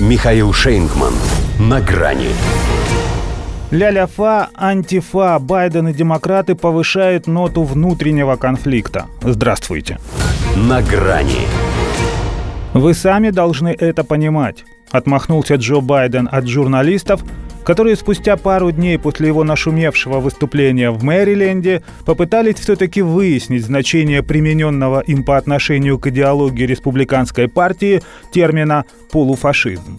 Михаил Шейнгман. На грани. Ля-ля-фа, антифа, Байден и демократы повышают ноту внутреннего конфликта. Здравствуйте. На грани. Вы сами должны это понимать. Отмахнулся Джо Байден от журналистов, которые спустя пару дней после его нашумевшего выступления в Мэриленде попытались все-таки выяснить значение примененного им по отношению к идеологии республиканской партии термина «полуфашизм».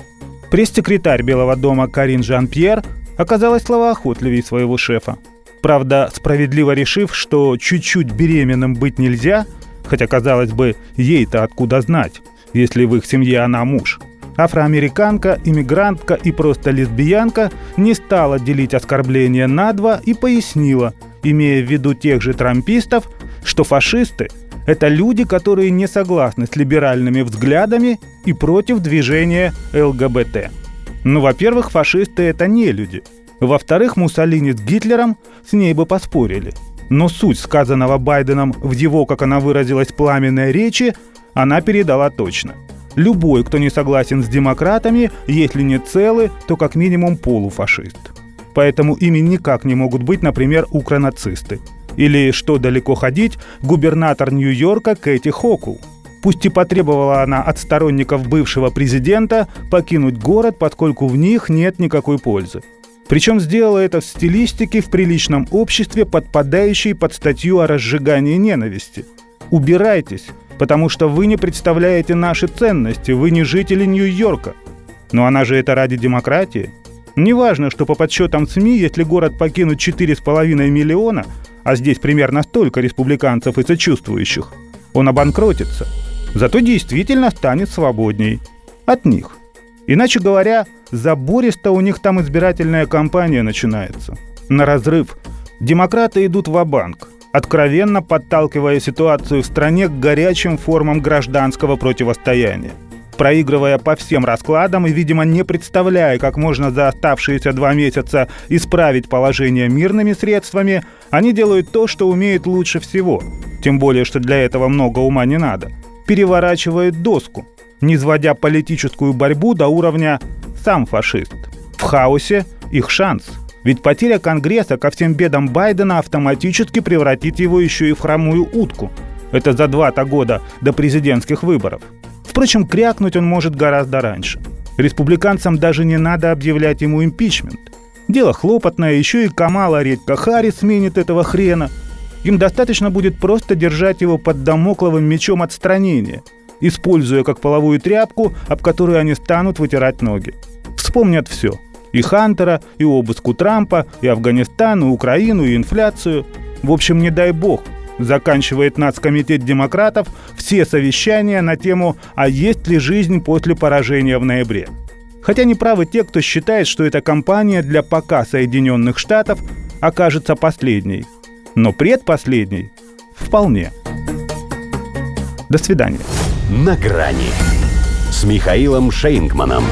Пресс-секретарь Белого дома Карин Жан-Пьер оказалась словоохотливее своего шефа. Правда, справедливо решив, что чуть-чуть беременным быть нельзя, хотя, казалось бы, ей-то откуда знать, если в их семье она муж – Афроамериканка, иммигрантка и просто лесбиянка не стала делить оскорбления на два и пояснила, имея в виду тех же трампистов, что фашисты – это люди, которые не согласны с либеральными взглядами и против движения ЛГБТ. Ну, во-первых, фашисты – это не люди. Во-вторых, Муссолини с Гитлером с ней бы поспорили. Но суть сказанного Байденом в его, как она выразилась, пламенной речи, она передала точно – Любой, кто не согласен с демократами, если не целый, то как минимум полуфашист. Поэтому ими никак не могут быть, например, укронацисты. Или, что далеко ходить, губернатор Нью-Йорка Кэти Хокул. Пусть и потребовала она от сторонников бывшего президента покинуть город, поскольку в них нет никакой пользы. Причем сделала это в стилистике в приличном обществе, подпадающей под статью о разжигании ненависти. Убирайтесь, потому что вы не представляете наши ценности, вы не жители Нью-Йорка. Но она же это ради демократии. Неважно, что по подсчетам СМИ, если город покинут 4,5 миллиона, а здесь примерно столько республиканцев и сочувствующих, он обанкротится. Зато действительно станет свободней. От них. Иначе говоря, забористо у них там избирательная кампания начинается. На разрыв. Демократы идут в банк откровенно подталкивая ситуацию в стране к горячим формам гражданского противостояния. Проигрывая по всем раскладам и, видимо, не представляя, как можно за оставшиеся два месяца исправить положение мирными средствами, они делают то, что умеют лучше всего. Тем более, что для этого много ума не надо. Переворачивают доску, не сводя политическую борьбу до уровня «сам фашист». В хаосе их шанс – ведь потеря Конгресса ко всем бедам Байдена автоматически превратит его еще и в хромую утку. Это за два-то года до президентских выборов. Впрочем, крякнуть он может гораздо раньше. Республиканцам даже не надо объявлять ему импичмент. Дело хлопотное, еще и Камала редко Харрис сменит этого хрена. Им достаточно будет просто держать его под домокловым мечом отстранения, используя как половую тряпку, об которую они станут вытирать ноги. Вспомнят все – и Хантера, и обыск у Трампа, и Афганистан, и Украину, и инфляцию. В общем, не дай бог, заканчивает нацкомитет демократов все совещания на тему «А есть ли жизнь после поражения в ноябре?». Хотя не правы те, кто считает, что эта кампания для пока Соединенных Штатов окажется последней. Но предпоследней – вполне. До свидания. На грани с Михаилом Шейнгманом.